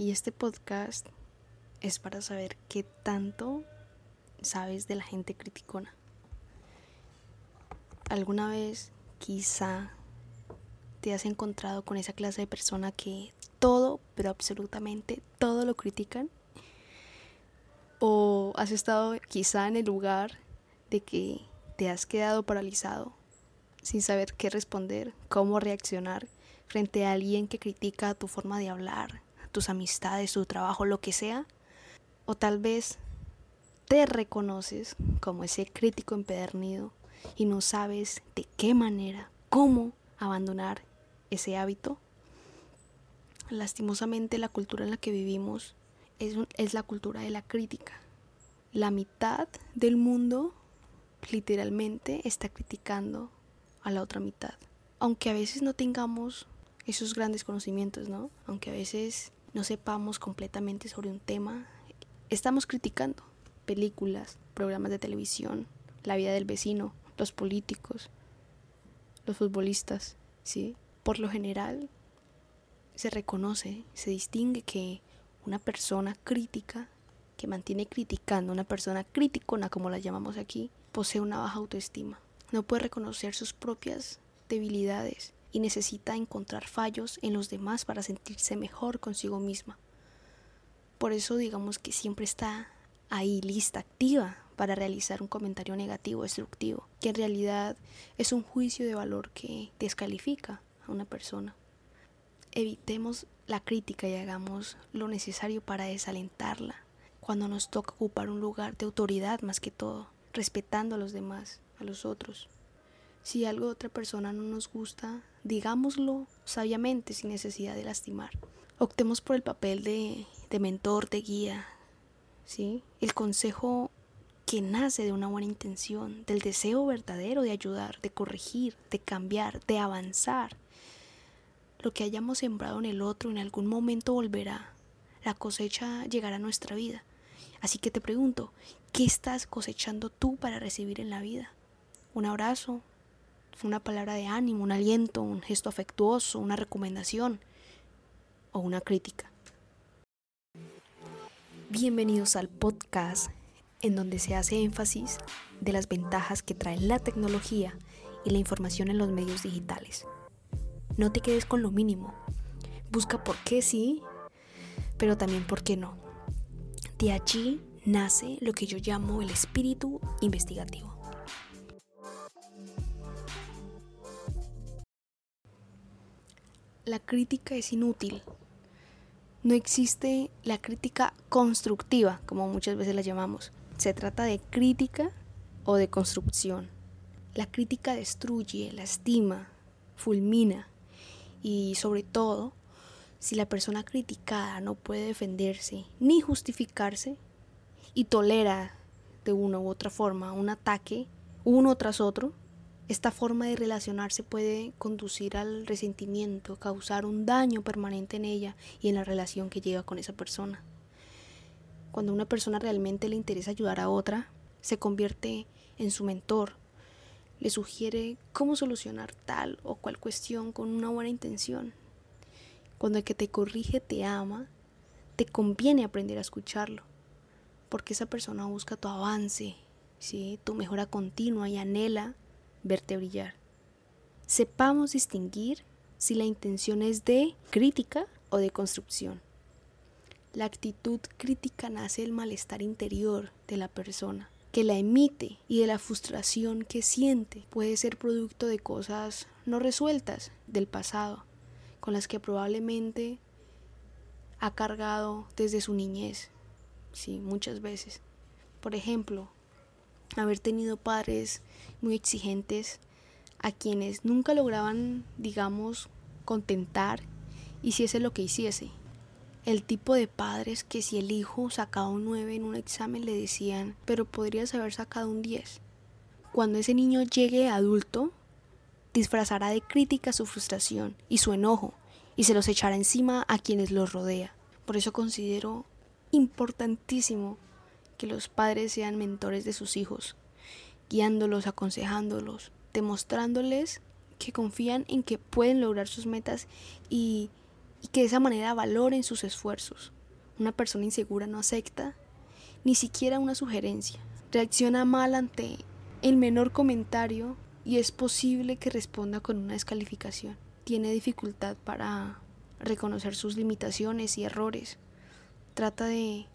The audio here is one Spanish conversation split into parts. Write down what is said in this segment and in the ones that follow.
Y este podcast es para saber qué tanto sabes de la gente criticona. ¿Alguna vez quizá te has encontrado con esa clase de persona que todo, pero absolutamente todo lo critican? ¿O has estado quizá en el lugar de que te has quedado paralizado sin saber qué responder, cómo reaccionar frente a alguien que critica tu forma de hablar, tus amistades, tu trabajo, lo que sea? O tal vez te reconoces como ese crítico empedernido y no sabes de qué manera, cómo abandonar ese hábito. Lastimosamente la cultura en la que vivimos es, es la cultura de la crítica. La mitad del mundo literalmente está criticando a la otra mitad. Aunque a veces no tengamos esos grandes conocimientos, ¿no? Aunque a veces no sepamos completamente sobre un tema, estamos criticando películas, programas de televisión, la vida del vecino, los políticos, los futbolistas, ¿sí? Por lo general se reconoce, se distingue que una persona crítica, que mantiene criticando, una persona criticona como la llamamos aquí, posee una baja autoestima. No puede reconocer sus propias debilidades y necesita encontrar fallos en los demás para sentirse mejor consigo misma. Por eso digamos que siempre está ahí lista, activa para realizar un comentario negativo, destructivo, que en realidad es un juicio de valor que descalifica a una persona. Evitemos la crítica y hagamos lo necesario para desalentarla cuando nos toca ocupar un lugar de autoridad más que todo, respetando a los demás, a los otros. Si algo de otra persona no nos gusta, digámoslo sabiamente sin necesidad de lastimar. Optemos por el papel de, de mentor, de guía. ¿sí? El consejo que nace de una buena intención, del deseo verdadero de ayudar, de corregir, de cambiar, de avanzar. Lo que hayamos sembrado en el otro en algún momento volverá. La cosecha llegará a nuestra vida. Así que te pregunto, ¿qué estás cosechando tú para recibir en la vida? Un abrazo, una palabra de ánimo, un aliento, un gesto afectuoso, una recomendación o una crítica. Bienvenidos al podcast en donde se hace énfasis de las ventajas que trae la tecnología y la información en los medios digitales. No te quedes con lo mínimo. Busca por qué sí, pero también por qué no. De allí nace lo que yo llamo el espíritu investigativo. La crítica es inútil. No existe la crítica constructiva, como muchas veces la llamamos. Se trata de crítica o de construcción. La crítica destruye, lastima, fulmina y sobre todo, si la persona criticada no puede defenderse ni justificarse y tolera de una u otra forma un ataque uno tras otro, esta forma de relacionarse puede conducir al resentimiento, causar un daño permanente en ella y en la relación que lleva con esa persona. Cuando una persona realmente le interesa ayudar a otra, se convierte en su mentor, le sugiere cómo solucionar tal o cual cuestión con una buena intención. Cuando el que te corrige te ama, te conviene aprender a escucharlo, porque esa persona busca tu avance, ¿sí? tu mejora continua y anhela verte brillar. Sepamos distinguir si la intención es de crítica o de construcción. La actitud crítica nace del malestar interior de la persona, que la emite y de la frustración que siente. Puede ser producto de cosas no resueltas del pasado, con las que probablemente ha cargado desde su niñez, sí, muchas veces. Por ejemplo, haber tenido padres muy exigentes a quienes nunca lograban, digamos, contentar, hiciese lo que hiciese. El tipo de padres que si el hijo sacaba un 9 en un examen le decían, pero podrías haber sacado un 10. Cuando ese niño llegue adulto, disfrazará de crítica su frustración y su enojo y se los echará encima a quienes los rodea. Por eso considero importantísimo que los padres sean mentores de sus hijos, guiándolos, aconsejándolos, demostrándoles que confían en que pueden lograr sus metas y que de esa manera valoren sus esfuerzos. Una persona insegura no acepta ni siquiera una sugerencia. Reacciona mal ante el menor comentario y es posible que responda con una descalificación. Tiene dificultad para reconocer sus limitaciones y errores. Trata de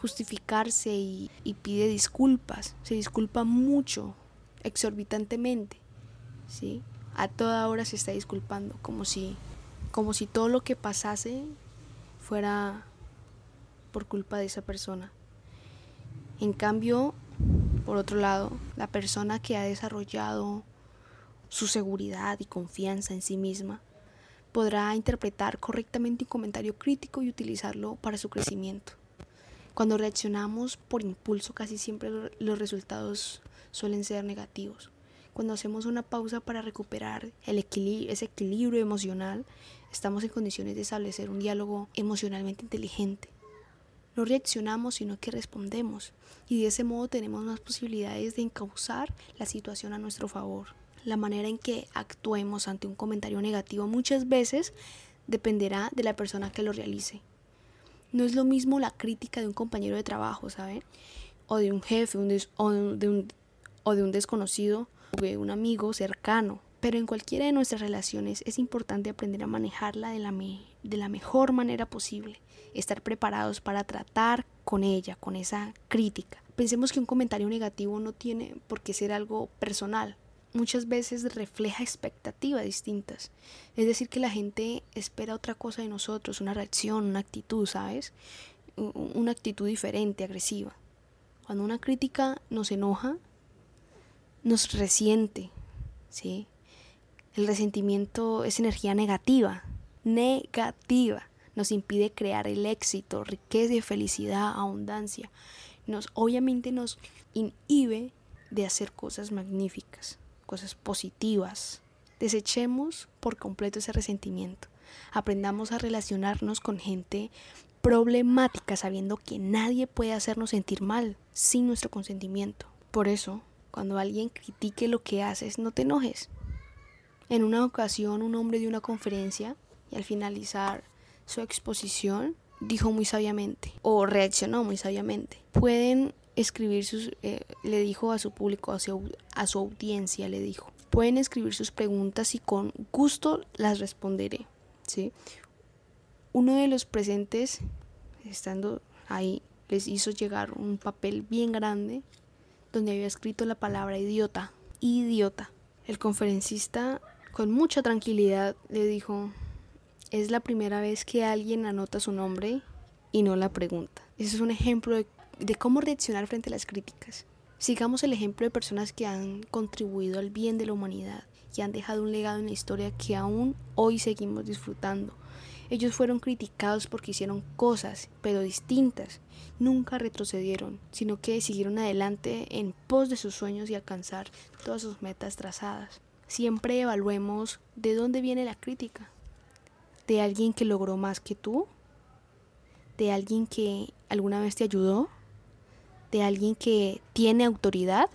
justificarse y, pide disculpas. Se disculpa mucho, exorbitantemente. ¿sí? A toda hora se está disculpando, como si, como si todo lo que pasase fuera por culpa de esa persona. En cambio, por otro lado, la persona que ha desarrollado su seguridad y confianza en sí misma podrá interpretar correctamente un comentario crítico y utilizarlo para su crecimiento. Cuando reaccionamos por impulso casi siempre los resultados suelen ser negativos. Cuando hacemos una pausa para recuperar el equilibrio, ese equilibrio emocional, estamos en condiciones de establecer un diálogo emocionalmente inteligente. No reaccionamos, sino que respondemos, y de ese modo tenemos más posibilidades de encauzar la situación a nuestro favor. La manera en que actuemos ante un comentario negativo muchas veces dependerá de la persona que lo realice. No es lo mismo la crítica de un compañero de trabajo, ¿saben? O de un jefe, o, de un, o de un desconocido, o de un amigo cercano. Pero en cualquiera de nuestras relaciones es importante aprender a manejarla de la, de la mejor manera posible. Estar preparados para tratar con ella, con esa crítica. Pensemos que un comentario negativo no tiene por qué ser algo personal, muchas veces refleja expectativas distintas. Es decir, que la gente espera otra cosa de nosotros, una reacción, una actitud, ¿sabes? Una actitud diferente, agresiva. Cuando una crítica nos enoja, nos resiente, ¿sí? El resentimiento es energía negativa, negativa. Nos impide crear el éxito, riqueza, felicidad, abundancia. Nos, obviamente nos inhibe de hacer cosas magníficas cosas positivas. Desechemos por completo ese resentimiento. Aprendamos a relacionarnos con gente problemática sabiendo que nadie puede hacernos sentir mal sin nuestro consentimiento. Por eso, cuando alguien critique lo que haces, no te enojes. En una ocasión, un hombre dio una conferencia y al finalizar su exposición dijo muy sabiamente o reaccionó muy sabiamente. Pueden escribir sus, eh, le dijo a su público, a su, a su audiencia, le dijo, pueden escribir sus preguntas y con gusto las responderé. ¿sí? Uno de los presentes, estando ahí, les hizo llegar un papel bien grande donde había escrito la palabra idiota, idiota. El conferencista, con mucha tranquilidad, le dijo, es la primera vez que alguien anota su nombre y no la pregunta. Ese es un ejemplo de de cómo reaccionar frente a las críticas. Sigamos el ejemplo de personas que han contribuido al bien de la humanidad y han dejado un legado en la historia que aún hoy seguimos disfrutando. Ellos fueron criticados porque hicieron cosas, pero distintas. Nunca retrocedieron, sino que siguieron adelante en pos de sus sueños y alcanzar todas sus metas trazadas. Siempre evaluemos de dónde viene la crítica. ¿De alguien que logró más que tú? ¿De alguien que alguna vez te ayudó? De alguien que tiene autoridad?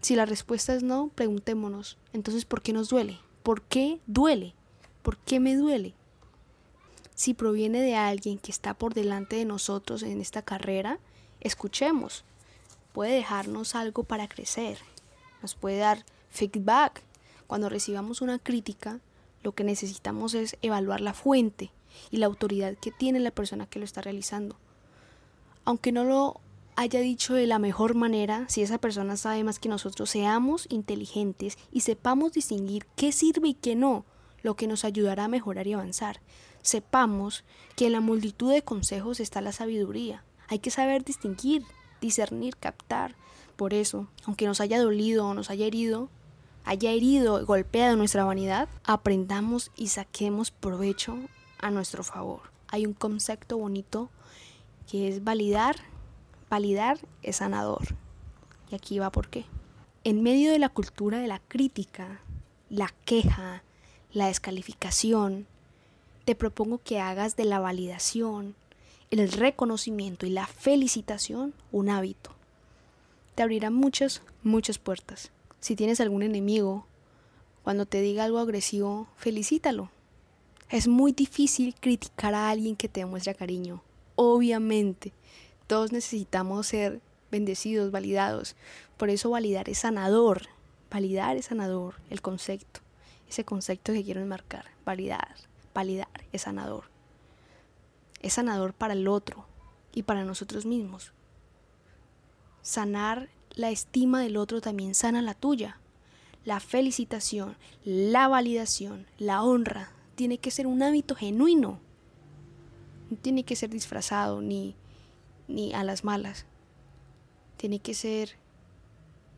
Si la respuesta es no, preguntémonos, entonces, ¿por qué nos duele? ¿Por qué duele? ¿Por qué me duele? Si proviene de alguien que está por delante de nosotros en esta carrera, escuchemos. Puede dejarnos algo para crecer. Nos puede dar feedback. Cuando recibamos una crítica, lo que necesitamos es evaluar la fuente y la autoridad que tiene la persona que lo está realizando. Aunque no lo haya dicho de la mejor manera, si esa persona sabe más que nosotros, seamos inteligentes y sepamos distinguir qué sirve y qué no, lo que nos ayudará a mejorar y avanzar. Sepamos que en la multitud de consejos está la sabiduría. Hay que saber distinguir, discernir, captar. Por eso, aunque nos haya dolido o nos haya herido, haya herido golpeado nuestra vanidad, aprendamos y saquemos provecho a nuestro favor. Hay un concepto bonito que es validar Validar es sanador. Y aquí va por qué. En medio de la cultura de la crítica, la queja, la descalificación, te propongo que hagas de la validación, el reconocimiento y la felicitación un hábito. Te abrirá muchas, muchas puertas. Si tienes algún enemigo, cuando te diga algo agresivo, felicítalo. Es muy difícil criticar a alguien que te demuestra cariño. Obviamente, todos necesitamos ser bendecidos, validados. Por eso validar es sanador. Validar es sanador, el concepto. Ese concepto que quiero enmarcar. Validar, validar es sanador. Es sanador para el otro y para nosotros mismos. Sanar la estima del otro también sana la tuya. La felicitación, la validación, la honra tiene que ser un hábito genuino. No tiene que ser disfrazado ni, ni a las malas. Tiene que ser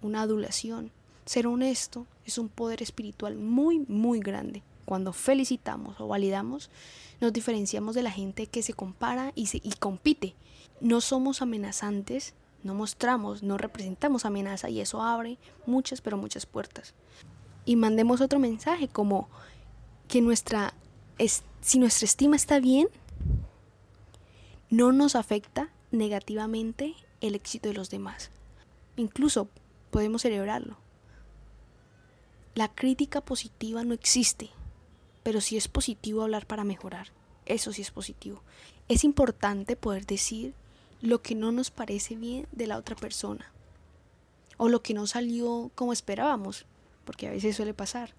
una adulación. Ser honesto es un poder espiritual muy, muy grande. Cuando felicitamos o validamos, nos diferenciamos de la gente que se compara y, se, y compite. No somos amenazantes, no mostramos, no representamos amenaza y eso abre muchas, pero muchas puertas. Y mandemos otro mensaje como que nuestra, si nuestra estima está bien, no nos afecta negativamente el éxito de los demás. Incluso podemos celebrarlo. La crítica positiva no existe, pero sí es positivo hablar para mejorar. Eso sí es positivo. Es importante poder decir lo que no nos parece bien de la otra persona o lo que no salió como esperábamos, porque a veces suele pasar.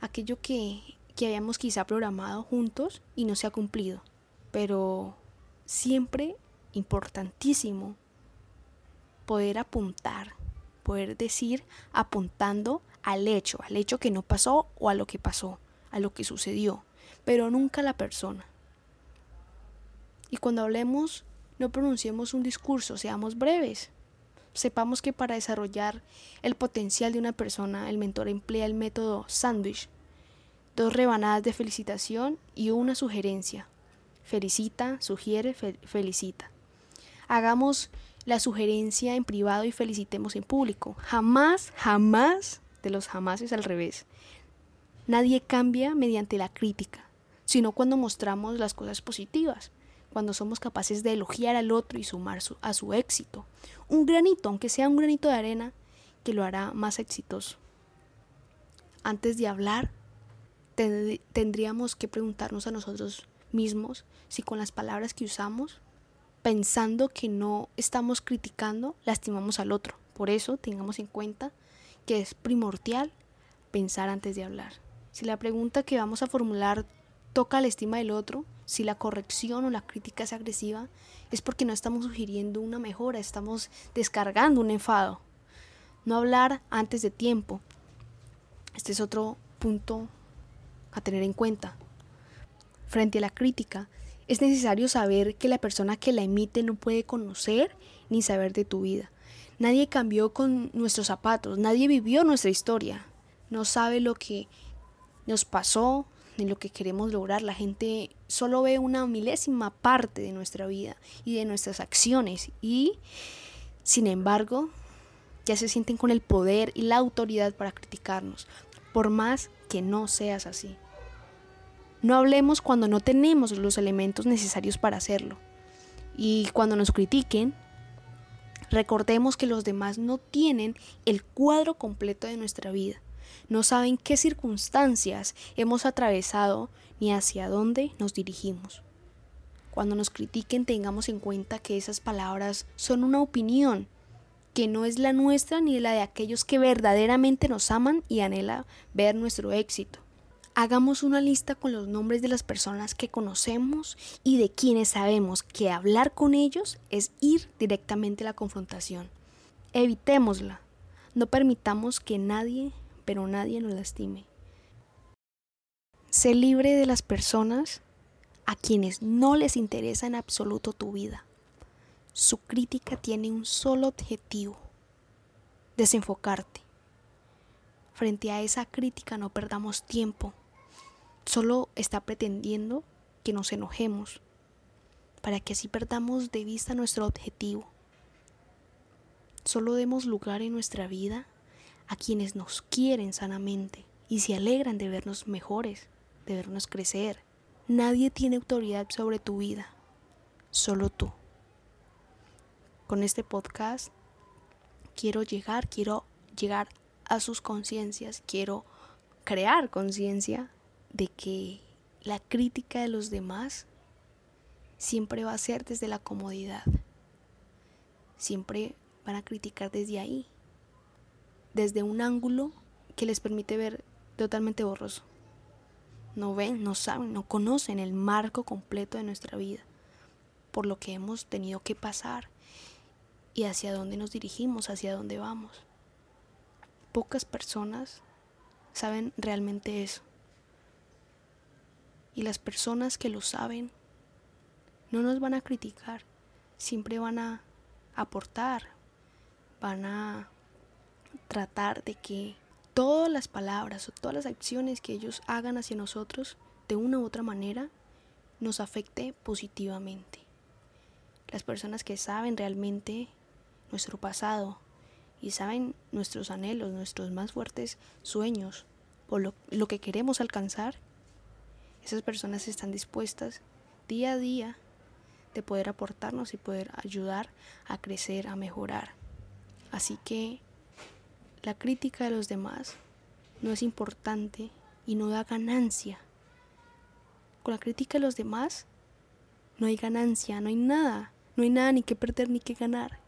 Aquello que, que habíamos quizá programado juntos y no se ha cumplido, pero siempre importantísimo poder apuntar, poder decir apuntando al hecho, al hecho que no pasó o a lo que pasó, a lo que sucedió, pero nunca a la persona. Y cuando hablemos, no pronunciemos un discurso, seamos breves. Sepamos que para desarrollar el potencial de una persona, el mentor emplea el método sandwich. Dos rebanadas de felicitación y una sugerencia. Felicita, sugiere, felicita. Hagamos la sugerencia en privado y felicitemos en público. Jamás, jamás, de los jamás es al revés. Nadie cambia mediante la crítica, sino cuando mostramos las cosas positivas, cuando somos capaces de elogiar al otro y sumar a su éxito. Un granito, aunque sea un granito de arena, que lo hará más exitoso. Antes de hablar, tendríamos que preguntarnos a nosotros mismos si con las palabras que usamos pensando que no estamos criticando, lastimamos al otro. Por eso tengamos en cuenta que es primordial pensar antes de hablar. Si la pregunta que vamos a formular toca la estima del otro, si la corrección o la crítica es agresiva, es porque no estamos sugiriendo una mejora, estamos descargando un enfado. No hablar antes de tiempo. Este es otro punto a tener en cuenta. Frente a la crítica, es necesario saber que la persona que la emite no puede conocer ni saber de tu vida. Nadie cambió con nuestros zapatos, nadie vivió nuestra historia, no sabe lo que nos pasó ni lo que queremos lograr. La gente solo ve una milésima parte de nuestra vida y de nuestras acciones y, sin embargo, ya se sienten con el poder y la autoridad para criticarnos, por más que no seas así. No hablemos cuando no tenemos los elementos necesarios para hacerlo. Y cuando nos critiquen, recordemos que los demás no tienen el cuadro completo de nuestra vida. No saben qué circunstancias hemos atravesado ni hacia dónde nos dirigimos. Cuando nos critiquen tengamos en cuenta que esas palabras son una opinión que no es la nuestra ni la de aquellos que verdaderamente nos aman y anhelan ver nuestro éxito. Hagamos una lista con los nombres de las personas que conocemos y de quienes sabemos que hablar con ellos es ir directamente a la confrontación. Evitémosla. No permitamos que nadie, pero nadie nos lastime. Sé libre de las personas a quienes no les interesa en absoluto tu vida. Su crítica tiene un solo objetivo, desenfocarte. Frente a esa crítica no perdamos tiempo solo está pretendiendo que nos enojemos para que así perdamos de vista nuestro objetivo. Solo demos lugar en nuestra vida a quienes nos quieren sanamente y se alegran de vernos mejores, de vernos crecer. Nadie tiene autoridad sobre tu vida, solo tú. Con este podcast quiero llegar, quiero llegar a sus conciencias, quiero crear conciencia de que la crítica de los demás siempre va a ser desde la comodidad. Siempre van a criticar desde ahí, desde un ángulo que les permite ver totalmente borroso. No ven, no saben, no conocen el marco completo de nuestra vida, por lo que hemos tenido que pasar y hacia dónde nos dirigimos, hacia dónde vamos. Pocas personas saben realmente eso. Y las personas que lo saben no nos van a criticar, siempre van a aportar, van a tratar de que todas las palabras o todas las acciones que ellos hagan hacia nosotros de una u otra manera nos afecte positivamente. Las personas que saben realmente nuestro pasado y saben nuestros anhelos, nuestros más fuertes sueños o lo, lo que queremos alcanzar, esas personas están dispuestas día a día de poder aportarnos y poder ayudar a crecer, a mejorar. Así que la crítica de los demás no es importante y no da ganancia. Con la crítica de los demás no hay ganancia, no hay nada, no hay nada ni que perder ni que ganar,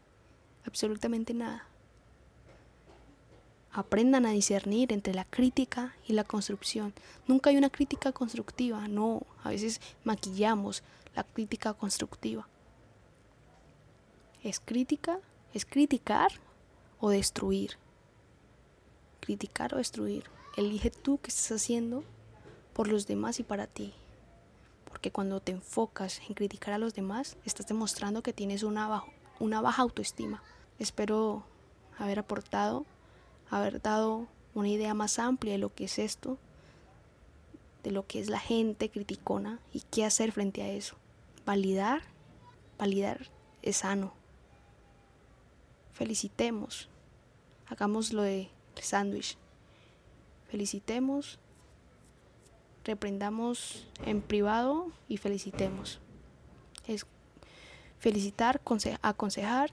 absolutamente nada. Aprendan a discernir entre la crítica y la construcción. Nunca hay una crítica constructiva, no, a veces maquillamos la crítica constructiva. ¿Es crítica? ¿Es criticar o destruir? Criticar o destruir. Elige tú qué estás haciendo por los demás y para ti. Porque cuando te enfocas en criticar a los demás, estás demostrando que tienes una, baja autoestima. Espero haber aportado, haber dado una idea más amplia de lo que es esto, de lo que es la gente criticona y qué hacer frente a eso validar, validar es sano. Felicitemos. Hagamos lo de sándwich. Felicitemos. Reprendamos en privado y felicitemos. Es felicitar, aconsejar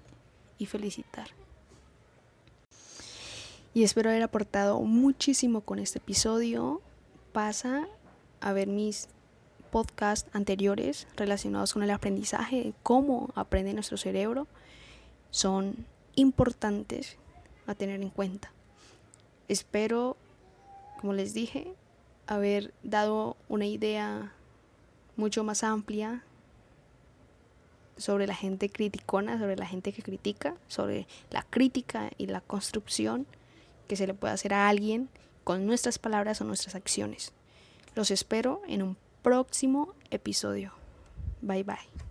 y felicitar. Y espero haber aportado muchísimo con este episodio. Pasa a ver mis podcasts anteriores relacionados con el aprendizaje, cómo aprende nuestro cerebro, son importantes a tener en cuenta. Espero, como les dije, haber dado una idea mucho más amplia sobre la gente criticona, sobre la gente que critica, sobre la crítica y la construcción que se le puede hacer a alguien con nuestras palabras o nuestras acciones. Los espero en un próximo episodio. Bye bye.